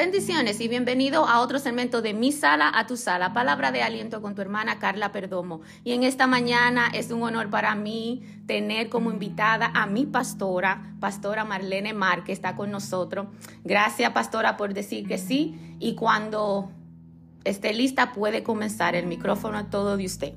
Bendiciones y bienvenido a otro segmento de Mi Sala a tu Sala, palabra de aliento con tu hermana Carla Perdomo. Y en esta mañana es un honor para mí tener como invitada a mi pastora, pastora Marlene Mar, que está con nosotros. Gracias, pastora, por decir que sí. Y cuando esté lista, puede comenzar el micrófono a todo de usted.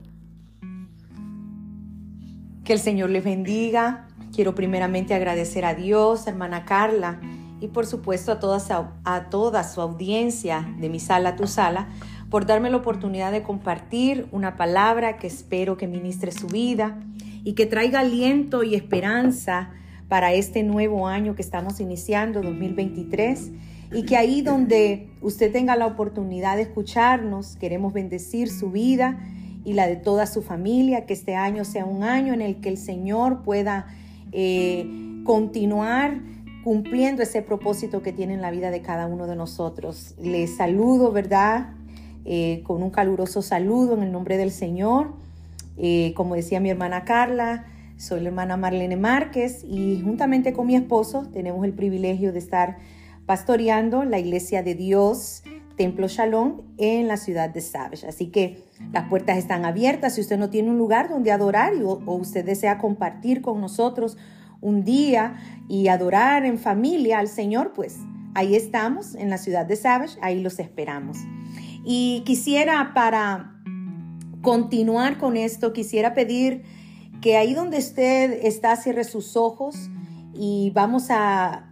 Que el Señor les bendiga. Quiero primeramente agradecer a Dios, hermana Carla y por supuesto a toda, a toda su audiencia de mi sala, tu sala, por darme la oportunidad de compartir una palabra que espero que ministre su vida y que traiga aliento y esperanza para este nuevo año que estamos iniciando, 2023, y que ahí donde usted tenga la oportunidad de escucharnos, queremos bendecir su vida y la de toda su familia, que este año sea un año en el que el Señor pueda eh, continuar cumpliendo ese propósito que tiene en la vida de cada uno de nosotros. Les saludo, ¿verdad? Eh, con un caluroso saludo en el nombre del Señor. Eh, como decía mi hermana Carla, soy la hermana Marlene Márquez y juntamente con mi esposo tenemos el privilegio de estar pastoreando la iglesia de Dios, Templo Shalom, en la ciudad de Savage. Así que las puertas están abiertas. Si usted no tiene un lugar donde adorar o, o usted desea compartir con nosotros un día y adorar en familia al Señor, pues ahí estamos en la ciudad de Savage, ahí los esperamos. Y quisiera para continuar con esto, quisiera pedir que ahí donde usted está cierre sus ojos y vamos a,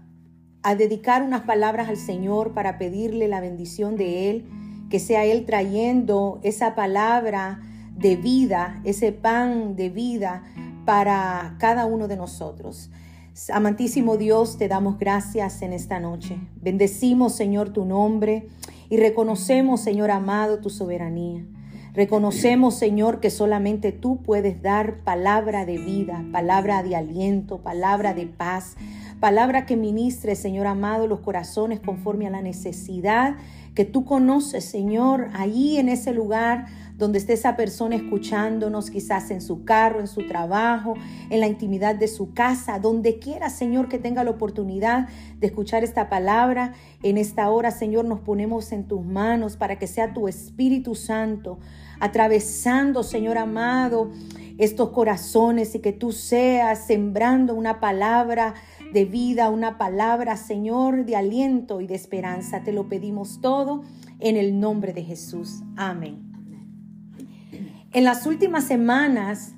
a dedicar unas palabras al Señor para pedirle la bendición de Él, que sea Él trayendo esa palabra de vida, ese pan de vida para cada uno de nosotros. Amantísimo Dios, te damos gracias en esta noche. Bendecimos, Señor, tu nombre y reconocemos, Señor amado, tu soberanía. Reconocemos, Señor, que solamente tú puedes dar palabra de vida, palabra de aliento, palabra de paz, palabra que ministre, Señor amado, los corazones conforme a la necesidad que tú conoces, Señor, ahí en ese lugar donde esté esa persona escuchándonos, quizás en su carro, en su trabajo, en la intimidad de su casa, donde quiera, Señor, que tenga la oportunidad de escuchar esta palabra. En esta hora, Señor, nos ponemos en tus manos para que sea tu Espíritu Santo atravesando, Señor amado, estos corazones y que tú seas sembrando una palabra de vida, una palabra, Señor, de aliento y de esperanza. Te lo pedimos todo en el nombre de Jesús. Amén. En las últimas semanas,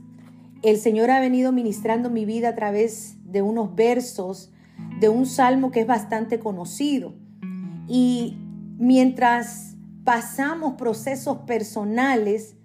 el Señor ha venido ministrando mi vida a través de unos versos de un salmo que es bastante conocido. Y mientras pasamos procesos personales,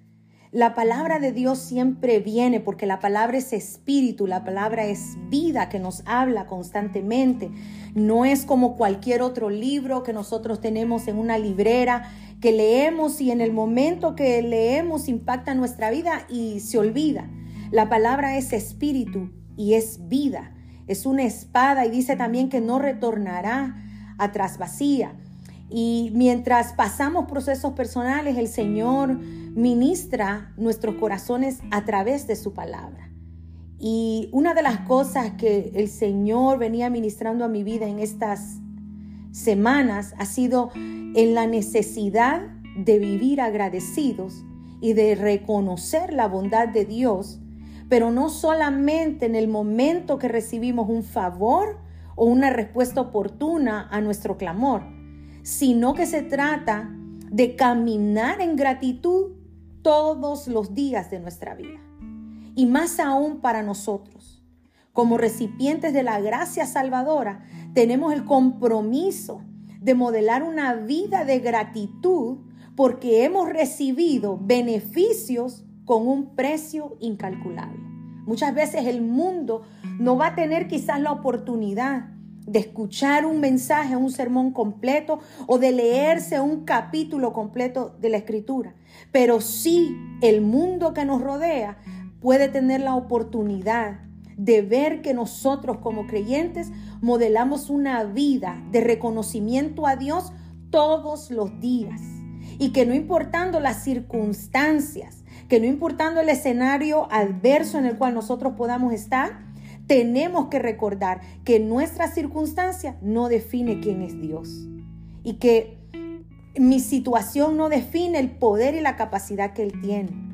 la palabra de Dios siempre viene porque la palabra es espíritu, la palabra es vida que nos habla constantemente. No es como cualquier otro libro que nosotros tenemos en una librera que leemos y en el momento que leemos impacta nuestra vida y se olvida. La palabra es espíritu y es vida. Es una espada y dice también que no retornará atrás vacía. Y mientras pasamos procesos personales, el Señor ministra nuestros corazones a través de su palabra. Y una de las cosas que el Señor venía ministrando a mi vida en estas semanas ha sido en la necesidad de vivir agradecidos y de reconocer la bondad de Dios, pero no solamente en el momento que recibimos un favor o una respuesta oportuna a nuestro clamor, sino que se trata de caminar en gratitud todos los días de nuestra vida. Y más aún para nosotros, como recipientes de la gracia salvadora, tenemos el compromiso de modelar una vida de gratitud porque hemos recibido beneficios con un precio incalculable. Muchas veces el mundo no va a tener quizás la oportunidad de escuchar un mensaje, un sermón completo o de leerse un capítulo completo de la escritura. Pero sí el mundo que nos rodea puede tener la oportunidad de ver que nosotros como creyentes modelamos una vida de reconocimiento a Dios todos los días. Y que no importando las circunstancias, que no importando el escenario adverso en el cual nosotros podamos estar, tenemos que recordar que nuestra circunstancia no define quién es Dios. y que mi situación no define el poder y la capacidad que Él tiene.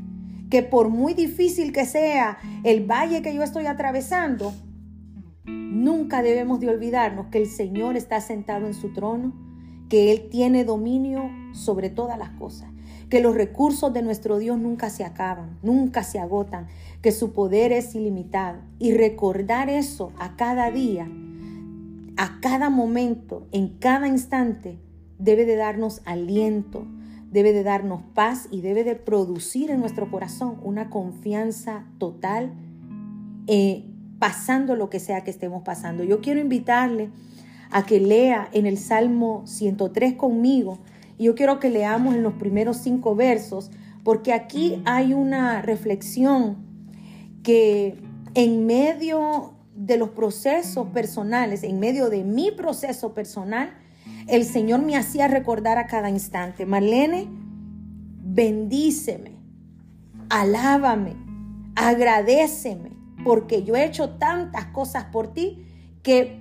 Que por muy difícil que sea el valle que yo estoy atravesando, nunca debemos de olvidarnos que el Señor está sentado en su trono, que Él tiene dominio sobre todas las cosas, que los recursos de nuestro Dios nunca se acaban, nunca se agotan, que su poder es ilimitado. Y recordar eso a cada día, a cada momento, en cada instante, debe de darnos aliento, debe de darnos paz y debe de producir en nuestro corazón una confianza total, eh, pasando lo que sea que estemos pasando. Yo quiero invitarle a que lea en el Salmo 103 conmigo y yo quiero que leamos en los primeros cinco versos porque aquí hay una reflexión que en medio de los procesos personales, en medio de mi proceso personal, el Señor me hacía recordar a cada instante, Marlene, bendíceme, alábame, agradeceme, porque yo he hecho tantas cosas por ti que,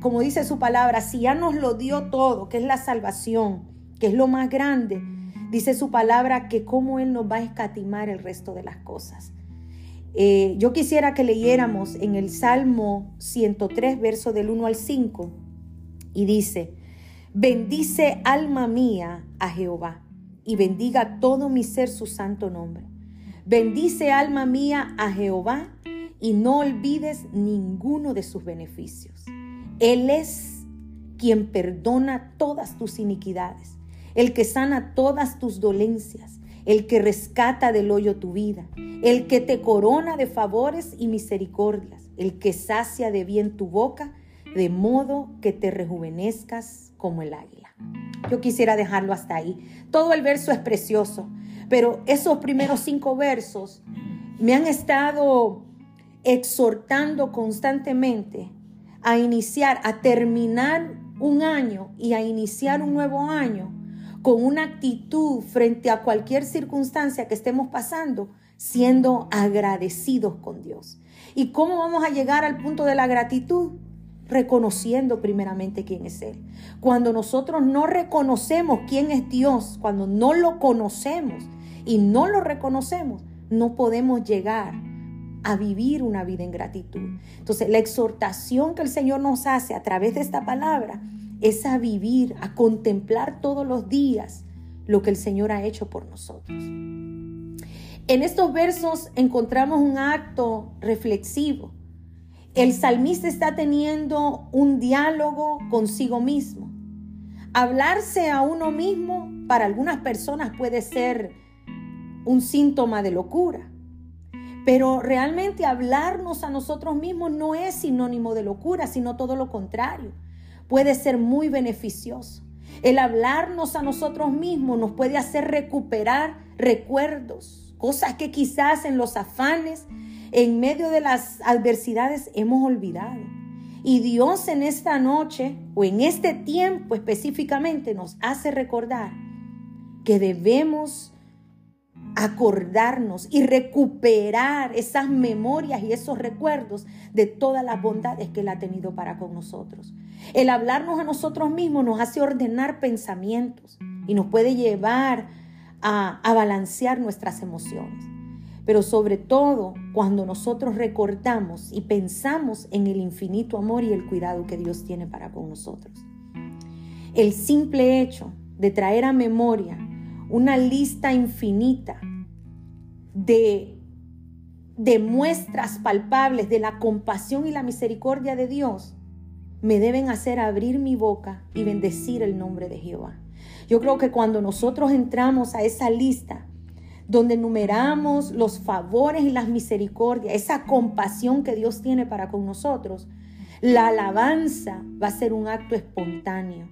como dice su palabra, si ya nos lo dio todo, que es la salvación, que es lo más grande, dice su palabra que cómo Él nos va a escatimar el resto de las cosas. Eh, yo quisiera que leyéramos en el Salmo 103, verso del 1 al 5, y dice, bendice alma mía a Jehová, y bendiga todo mi ser su santo nombre. Bendice alma mía a Jehová, y no olvides ninguno de sus beneficios. Él es quien perdona todas tus iniquidades, el que sana todas tus dolencias, el que rescata del hoyo tu vida, el que te corona de favores y misericordias, el que sacia de bien tu boca, de modo que te rejuvenezcas como el águila. Yo quisiera dejarlo hasta ahí. Todo el verso es precioso, pero esos primeros cinco versos me han estado exhortando constantemente a iniciar, a terminar un año y a iniciar un nuevo año con una actitud frente a cualquier circunstancia que estemos pasando, siendo agradecidos con Dios. ¿Y cómo vamos a llegar al punto de la gratitud? Reconociendo primeramente quién es Él. Cuando nosotros no reconocemos quién es Dios, cuando no lo conocemos y no lo reconocemos, no podemos llegar a vivir una vida en gratitud. Entonces, la exhortación que el Señor nos hace a través de esta palabra es a vivir, a contemplar todos los días lo que el Señor ha hecho por nosotros. En estos versos encontramos un acto reflexivo. El salmista está teniendo un diálogo consigo mismo. Hablarse a uno mismo para algunas personas puede ser un síntoma de locura. Pero realmente hablarnos a nosotros mismos no es sinónimo de locura, sino todo lo contrario puede ser muy beneficioso. El hablarnos a nosotros mismos nos puede hacer recuperar recuerdos, cosas que quizás en los afanes, en medio de las adversidades hemos olvidado. Y Dios en esta noche o en este tiempo específicamente nos hace recordar que debemos acordarnos y recuperar esas memorias y esos recuerdos de todas las bondades que Él ha tenido para con nosotros. El hablarnos a nosotros mismos nos hace ordenar pensamientos y nos puede llevar a, a balancear nuestras emociones. Pero sobre todo cuando nosotros recordamos y pensamos en el infinito amor y el cuidado que Dios tiene para con nosotros. El simple hecho de traer a memoria una lista infinita de, de muestras palpables de la compasión y la misericordia de Dios, me deben hacer abrir mi boca y bendecir el nombre de Jehová. Yo creo que cuando nosotros entramos a esa lista, donde enumeramos los favores y las misericordias, esa compasión que Dios tiene para con nosotros, la alabanza va a ser un acto espontáneo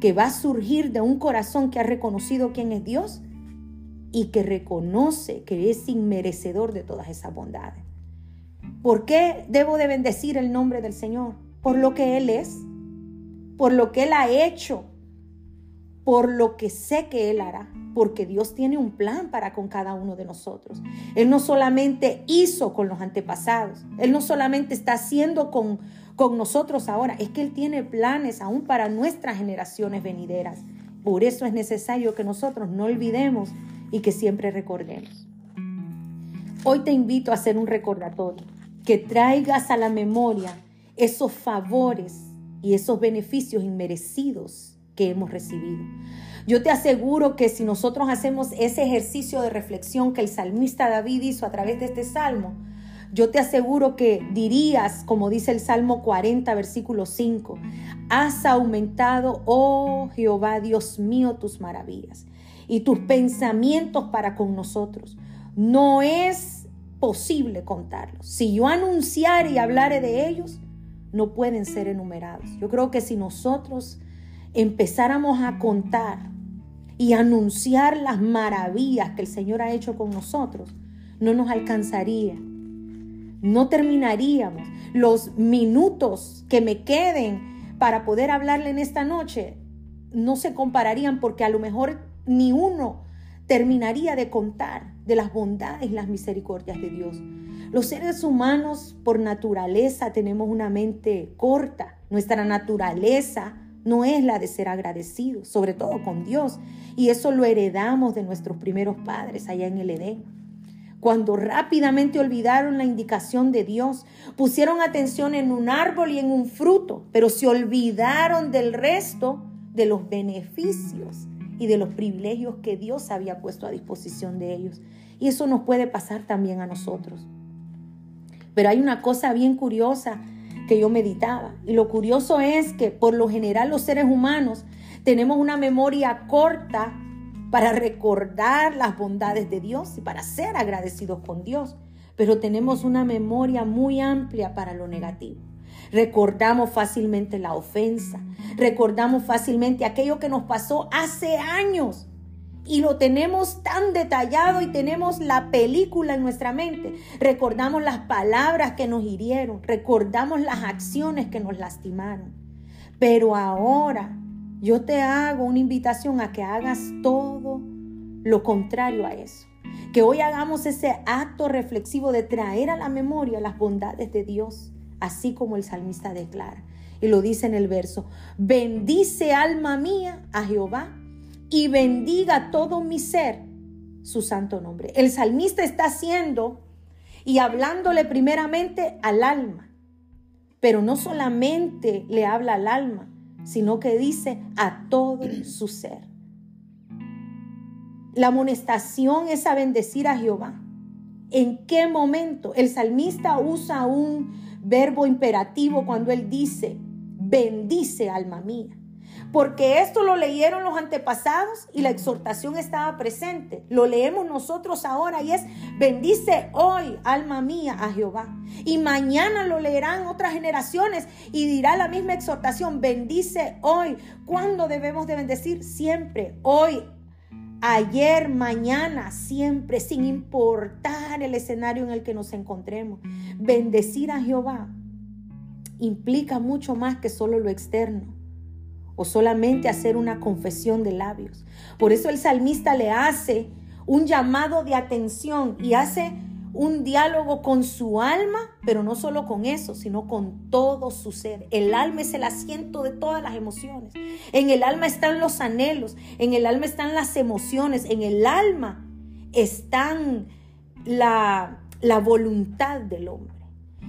que va a surgir de un corazón que ha reconocido quién es Dios y que reconoce que es inmerecedor de todas esas bondades. ¿Por qué debo de bendecir el nombre del Señor? Por lo que Él es, por lo que Él ha hecho, por lo que sé que Él hará, porque Dios tiene un plan para con cada uno de nosotros. Él no solamente hizo con los antepasados, Él no solamente está haciendo con, con nosotros ahora, es que Él tiene planes aún para nuestras generaciones venideras. Por eso es necesario que nosotros no olvidemos y que siempre recordemos. Hoy te invito a hacer un recordatorio, que traigas a la memoria esos favores y esos beneficios inmerecidos que hemos recibido. Yo te aseguro que si nosotros hacemos ese ejercicio de reflexión que el salmista David hizo a través de este salmo, yo te aseguro que dirías, como dice el Salmo 40, versículo 5, has aumentado, oh Jehová, Dios mío, tus maravillas y tus pensamientos para con nosotros. No es posible contarlos. Si yo anunciare y hablare de ellos, no pueden ser enumerados. Yo creo que si nosotros empezáramos a contar y anunciar las maravillas que el Señor ha hecho con nosotros, no nos alcanzaría. No terminaríamos. Los minutos que me queden para poder hablarle en esta noche no se compararían porque a lo mejor ni uno terminaría de contar de las bondades y las misericordias de Dios. Los seres humanos por naturaleza tenemos una mente corta. Nuestra naturaleza no es la de ser agradecidos, sobre todo con Dios. Y eso lo heredamos de nuestros primeros padres allá en el Edén. Cuando rápidamente olvidaron la indicación de Dios, pusieron atención en un árbol y en un fruto, pero se olvidaron del resto de los beneficios y de los privilegios que Dios había puesto a disposición de ellos. Y eso nos puede pasar también a nosotros. Pero hay una cosa bien curiosa que yo meditaba. Y lo curioso es que por lo general los seres humanos tenemos una memoria corta para recordar las bondades de Dios y para ser agradecidos con Dios. Pero tenemos una memoria muy amplia para lo negativo. Recordamos fácilmente la ofensa, recordamos fácilmente aquello que nos pasó hace años y lo tenemos tan detallado y tenemos la película en nuestra mente. Recordamos las palabras que nos hirieron, recordamos las acciones que nos lastimaron. Pero ahora yo te hago una invitación a que hagas todo lo contrario a eso. Que hoy hagamos ese acto reflexivo de traer a la memoria las bondades de Dios, así como el salmista declara. Y lo dice en el verso, bendice alma mía a Jehová y bendiga todo mi ser su santo nombre. El salmista está haciendo y hablándole primeramente al alma, pero no solamente le habla al alma, sino que dice a todo su ser. La amonestación es a bendecir a Jehová. ¿En qué momento? El salmista usa un verbo imperativo cuando él dice, bendice alma mía porque esto lo leyeron los antepasados y la exhortación estaba presente. Lo leemos nosotros ahora y es, bendice hoy, alma mía, a Jehová. Y mañana lo leerán otras generaciones y dirá la misma exhortación, bendice hoy. ¿Cuándo debemos de bendecir? Siempre, hoy, ayer, mañana, siempre, sin importar el escenario en el que nos encontremos. Bendecir a Jehová implica mucho más que solo lo externo o solamente hacer una confesión de labios. Por eso el salmista le hace un llamado de atención y hace un diálogo con su alma, pero no solo con eso, sino con todo su ser. El alma es el asiento de todas las emociones. En el alma están los anhelos, en el alma están las emociones, en el alma están la, la voluntad del hombre.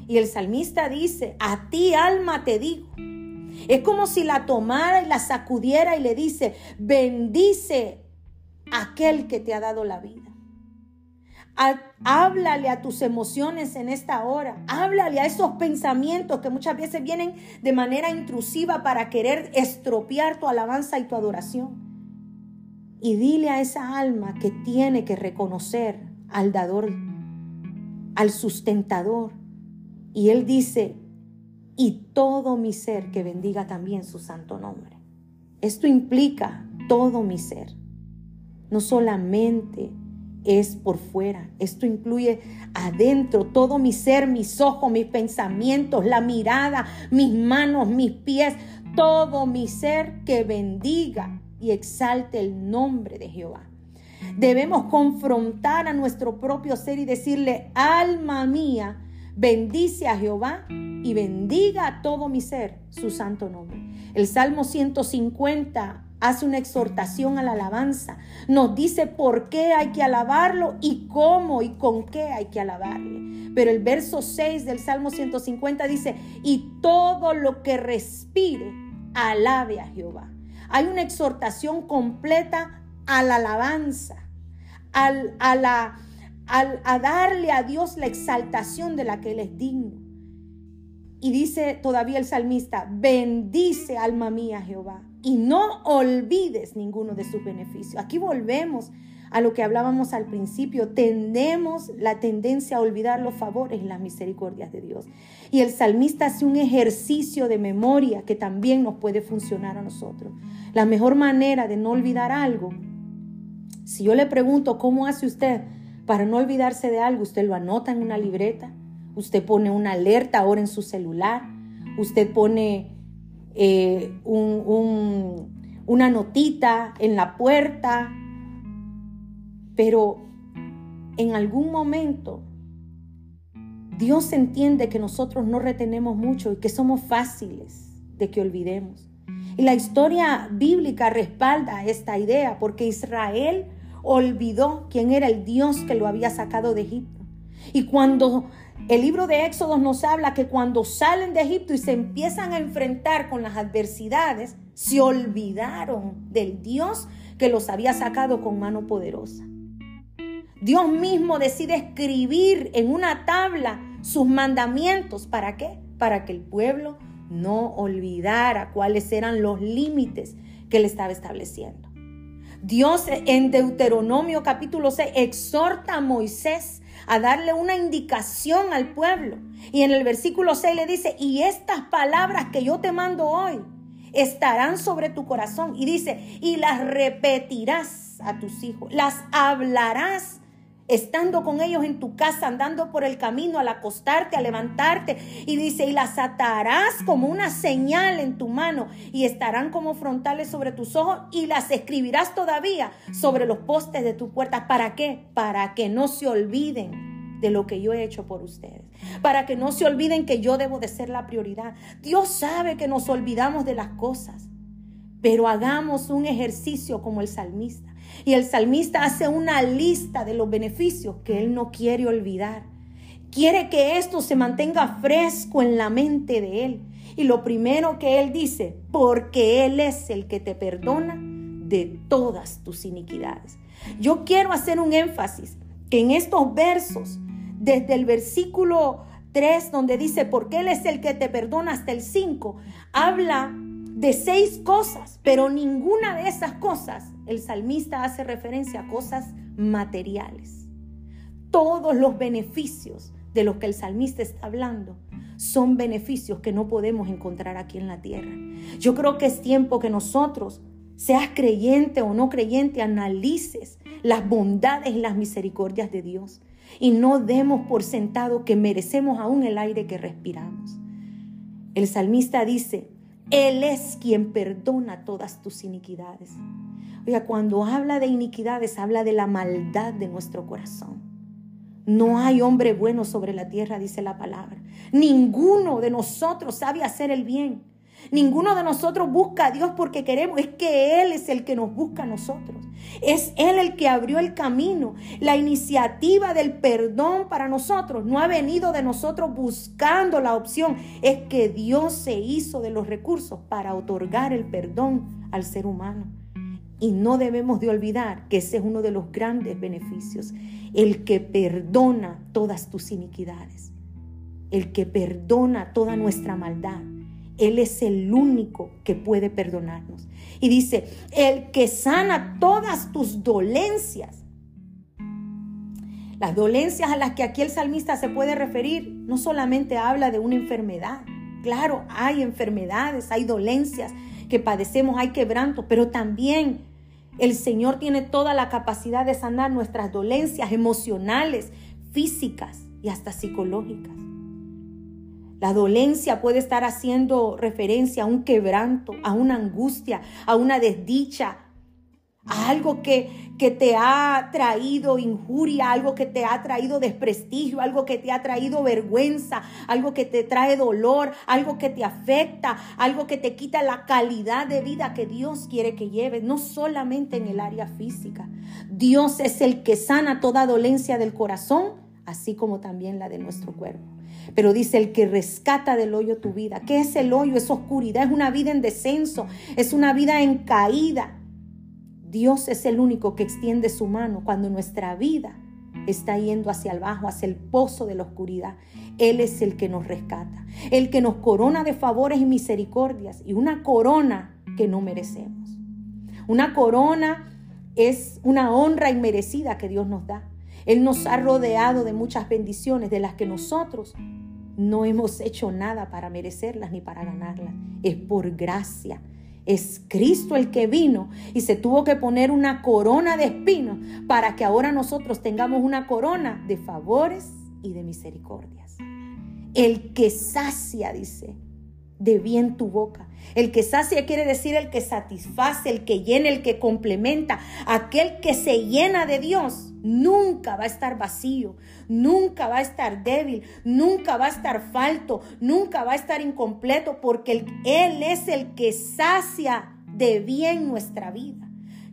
Y el salmista dice, a ti alma te digo, es como si la tomara y la sacudiera y le dice, bendice aquel que te ha dado la vida. Háblale a tus emociones en esta hora. Háblale a esos pensamientos que muchas veces vienen de manera intrusiva para querer estropear tu alabanza y tu adoración. Y dile a esa alma que tiene que reconocer al dador, al sustentador. Y él dice, y todo mi ser que bendiga también su santo nombre. Esto implica todo mi ser. No solamente es por fuera, esto incluye adentro todo mi ser, mis ojos, mis pensamientos, la mirada, mis manos, mis pies, todo mi ser que bendiga y exalte el nombre de Jehová. Debemos confrontar a nuestro propio ser y decirle, alma mía, bendice a Jehová y bendiga a todo mi ser su santo nombre. El Salmo 150 hace una exhortación a la alabanza, nos dice por qué hay que alabarlo y cómo y con qué hay que alabarle. Pero el verso 6 del Salmo 150 dice, y todo lo que respire, alabe a Jehová. Hay una exhortación completa a la alabanza, al, a, la, a darle a Dios la exaltación de la que Él es digno. Y dice todavía el salmista, bendice alma mía Jehová y no olvides ninguno de sus beneficios. Aquí volvemos a lo que hablábamos al principio. Tendemos la tendencia a olvidar los favores y las misericordias de Dios. Y el salmista hace un ejercicio de memoria que también nos puede funcionar a nosotros. La mejor manera de no olvidar algo, si yo le pregunto cómo hace usted para no olvidarse de algo, usted lo anota en una libreta, usted pone una alerta ahora en su celular, usted pone eh, una notita en la puerta, pero en algún momento Dios entiende que nosotros no retenemos mucho y que somos fáciles de que olvidemos. Y la historia bíblica respalda esta idea porque Israel olvidó quién era el Dios que lo había sacado de Egipto. Y cuando el libro de Éxodo nos habla que cuando salen de Egipto y se empiezan a enfrentar con las adversidades, se olvidaron del Dios que los había sacado con mano poderosa. Dios mismo decide escribir en una tabla sus mandamientos. ¿Para qué? Para que el pueblo no olvidara cuáles eran los límites que él estaba estableciendo. Dios en Deuteronomio capítulo 6 exhorta a Moisés a darle una indicación al pueblo. Y en el versículo 6 le dice, y estas palabras que yo te mando hoy estarán sobre tu corazón. Y dice, y las repetirás a tus hijos, las hablarás estando con ellos en tu casa, andando por el camino, al acostarte, a levantarte. Y dice, y las atarás como una señal en tu mano y estarán como frontales sobre tus ojos y las escribirás todavía sobre los postes de tu puerta. ¿Para qué? Para que no se olviden de lo que yo he hecho por ustedes. Para que no se olviden que yo debo de ser la prioridad. Dios sabe que nos olvidamos de las cosas, pero hagamos un ejercicio como el salmista y el salmista hace una lista de los beneficios que él no quiere olvidar. Quiere que esto se mantenga fresco en la mente de él. Y lo primero que él dice, porque él es el que te perdona de todas tus iniquidades. Yo quiero hacer un énfasis que en estos versos, desde el versículo 3, donde dice, porque Él es el que te perdona hasta el 5, habla de seis cosas, pero ninguna de esas cosas el salmista hace referencia a cosas materiales. Todos los beneficios de los que el salmista está hablando son beneficios que no podemos encontrar aquí en la tierra. Yo creo que es tiempo que nosotros, seas creyente o no creyente, analices las bondades y las misericordias de Dios y no demos por sentado que merecemos aún el aire que respiramos. El salmista dice, él es quien perdona todas tus iniquidades. Oiga, cuando habla de iniquidades, habla de la maldad de nuestro corazón. No hay hombre bueno sobre la tierra, dice la palabra. Ninguno de nosotros sabe hacer el bien. Ninguno de nosotros busca a Dios porque queremos, es que Él es el que nos busca a nosotros. Es Él el que abrió el camino. La iniciativa del perdón para nosotros no ha venido de nosotros buscando la opción. Es que Dios se hizo de los recursos para otorgar el perdón al ser humano. Y no debemos de olvidar que ese es uno de los grandes beneficios. El que perdona todas tus iniquidades. El que perdona toda nuestra maldad él es el único que puede perdonarnos. Y dice, el que sana todas tus dolencias. Las dolencias a las que aquí el salmista se puede referir no solamente habla de una enfermedad. Claro, hay enfermedades, hay dolencias que padecemos, hay quebrantos, pero también el Señor tiene toda la capacidad de sanar nuestras dolencias emocionales, físicas y hasta psicológicas. La dolencia puede estar haciendo referencia a un quebranto, a una angustia, a una desdicha, algo que, que te ha traído injuria, algo que te ha traído desprestigio, algo que te ha traído vergüenza, algo que te trae dolor, algo que te afecta, algo que te quita la calidad de vida que Dios quiere que lleves, no solamente en el área física. Dios es el que sana toda dolencia del corazón, así como también la de nuestro cuerpo. Pero dice el que rescata del hoyo tu vida. ¿Qué es el hoyo? Es oscuridad, es una vida en descenso, es una vida en caída. Dios es el único que extiende su mano cuando nuestra vida está yendo hacia el bajo, hacia el pozo de la oscuridad. Él es el que nos rescata, el que nos corona de favores y misericordias y una corona que no merecemos. Una corona es una honra inmerecida que Dios nos da. Él nos ha rodeado de muchas bendiciones de las que nosotros no hemos hecho nada para merecerlas ni para ganarlas. Es por gracia es Cristo el que vino y se tuvo que poner una corona de espinos para que ahora nosotros tengamos una corona de favores y de misericordias. El que sacia, dice, de bien tu boca. El que sacia quiere decir el que satisface, el que llena, el que complementa. Aquel que se llena de Dios nunca va a estar vacío, nunca va a estar débil, nunca va a estar falto, nunca va a estar incompleto, porque Él es el que sacia de bien nuestra vida.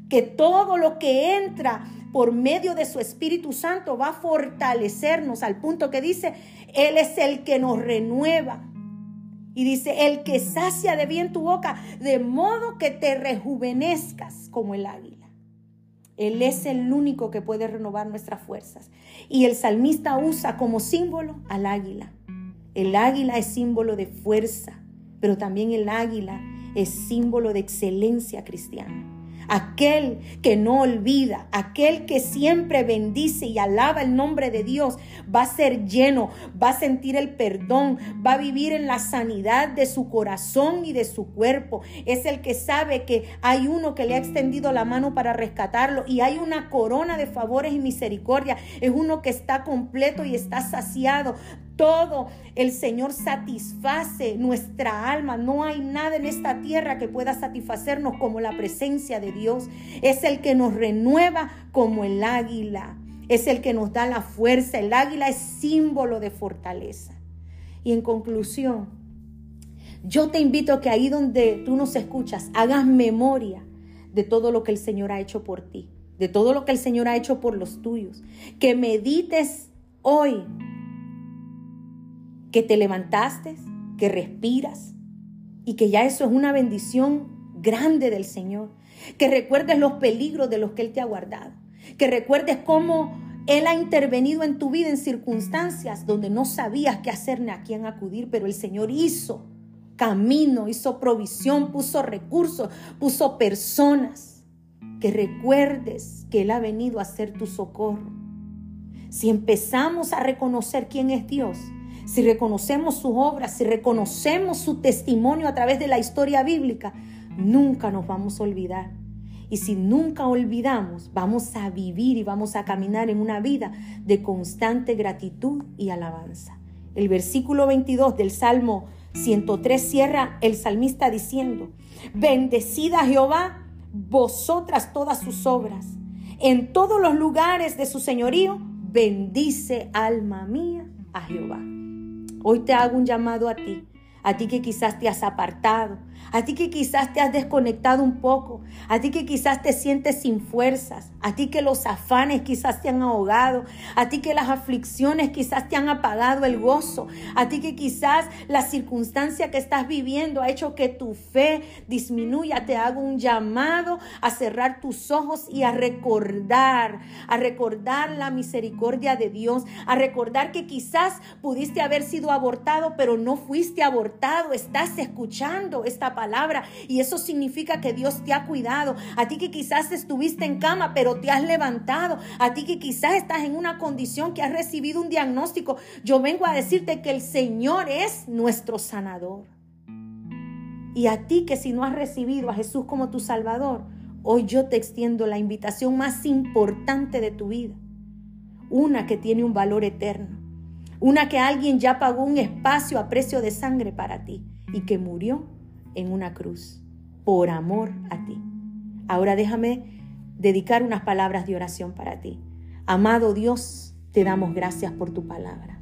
Que todo lo que entra por medio de su Espíritu Santo va a fortalecernos al punto que dice, Él es el que nos renueva, y dice, el que sacia de bien tu boca, de modo que te rejuvenezcas como el águila. Él es el único que puede renovar nuestras fuerzas. Y el salmista usa como símbolo al águila. El águila es símbolo de fuerza, pero también el águila es símbolo de excelencia cristiana aquel que no olvida, aquel que siempre bendice y alaba el nombre de Dios, va a ser lleno, va a sentir el perdón, va a vivir en la sanidad de su corazón y de su cuerpo. Es el que sabe que hay uno que le ha extendido la mano para rescatarlo y hay una corona de favores y misericordia. Es uno que está completo y está saciado todo el Señor satisface nuestra alma. No hay nada en esta tierra que pueda satisfacernos como la presencia de Dios. Es el que nos renueva como el águila. Es el que nos da la fuerza. El águila es símbolo de fortaleza. Y en conclusión, yo te invito a que ahí donde tú nos escuchas, hagas memoria de todo lo que el Señor ha hecho por ti, de todo lo que el Señor ha hecho por los tuyos. Que medites hoy que te levantaste, que respiras y que ya eso es una bendición grande del Señor. Que recuerdes los peligros de los que Él te ha guardado. Que recuerdes cómo Él ha intervenido en tu vida en circunstancias donde no sabías qué hacer ni a quién acudir, pero el Señor hizo camino, hizo provisión, puso recursos, puso personas. Que recuerdes que Él ha venido a ser tu socorro. Si empezamos a reconocer quién es Dios, si reconocemos sus obras, si reconocemos su testimonio a través de la historia bíblica, nunca nos vamos a olvidar. Y si nunca olvidamos, vamos a vivir y vamos a caminar en una vida de constante gratitud y alabanza. El versículo 22 del Salmo 103 cierra el salmista diciendo, bendecida Jehová, vosotras todas sus obras. En todos los lugares de su señorío, bendice alma mía a Jehová. Hoy te hago un llamado a ti, a ti que quizás te has apartado, a ti que quizás te has desconectado un poco, a ti que quizás te sientes sin fuerzas, a ti que los afanes quizás te han ahogado, a ti que las aflicciones quizás te han apagado el gozo, a ti que quizás la circunstancia que estás viviendo ha hecho que tu fe disminuya. Te hago un llamado a cerrar tus ojos y a recordar, a recordar la misericordia de Dios, a recordar que quizás pudiste haber sido abortado, pero no fuiste abortado, estás escuchando esta palabra y eso significa que Dios te ha cuidado. A ti que quizás estuviste en cama, pero te has levantado. A ti que quizás estás en una condición que has recibido un diagnóstico. Yo vengo a decirte que el Señor es nuestro sanador. Y a ti que si no has recibido a Jesús como tu Salvador, hoy yo te extiendo la invitación más importante de tu vida. Una que tiene un valor eterno. Una que alguien ya pagó un espacio a precio de sangre para ti y que murió en una cruz por amor a ti. Ahora déjame dedicar unas palabras de oración para ti. Amado Dios, te damos gracias por tu palabra.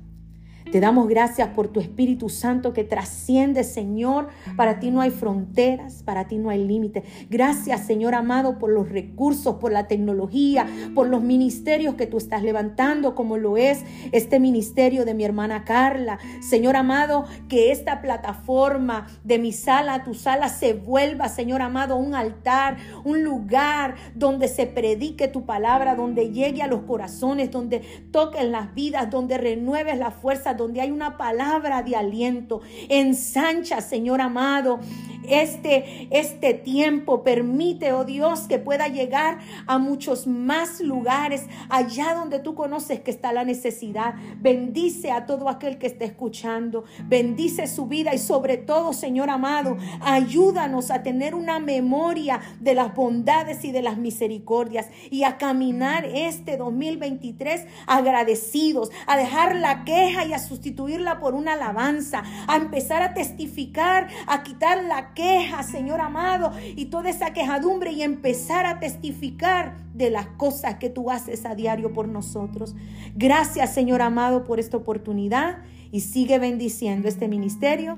Te damos gracias por tu Espíritu Santo que trasciende, Señor. Para ti no hay fronteras, para ti no hay límites. Gracias, Señor amado, por los recursos, por la tecnología, por los ministerios que tú estás levantando, como lo es este ministerio de mi hermana Carla. Señor amado, que esta plataforma de mi sala tu sala se vuelva, Señor amado, un altar, un lugar donde se predique tu palabra, donde llegue a los corazones, donde toques las vidas, donde renueves la fuerza donde hay una palabra de aliento. Ensancha, Señor amado, este, este tiempo. Permite, oh Dios, que pueda llegar a muchos más lugares, allá donde tú conoces que está la necesidad. Bendice a todo aquel que esté escuchando. Bendice su vida y sobre todo, Señor amado, ayúdanos a tener una memoria de las bondades y de las misericordias y a caminar este 2023 agradecidos, a dejar la queja y a sustituirla por una alabanza, a empezar a testificar, a quitar la queja, Señor amado, y toda esa quejadumbre y empezar a testificar de las cosas que tú haces a diario por nosotros. Gracias, Señor amado, por esta oportunidad y sigue bendiciendo este ministerio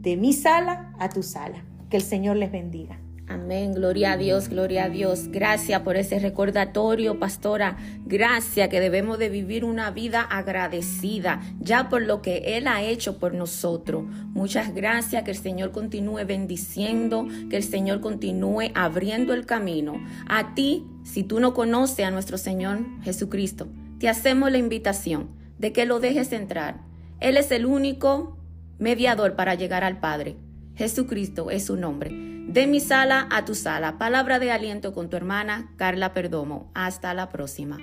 de mi sala a tu sala. Que el Señor les bendiga. Amén, gloria a Dios, gloria a Dios. Gracias por ese recordatorio, pastora. Gracias que debemos de vivir una vida agradecida ya por lo que Él ha hecho por nosotros. Muchas gracias, que el Señor continúe bendiciendo, que el Señor continúe abriendo el camino. A ti, si tú no conoces a nuestro Señor Jesucristo, te hacemos la invitación de que lo dejes entrar. Él es el único mediador para llegar al Padre. Jesucristo es su nombre. De mi sala a tu sala. Palabra de aliento con tu hermana Carla Perdomo. Hasta la próxima.